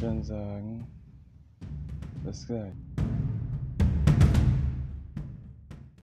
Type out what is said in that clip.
dann sagen, bis gleich.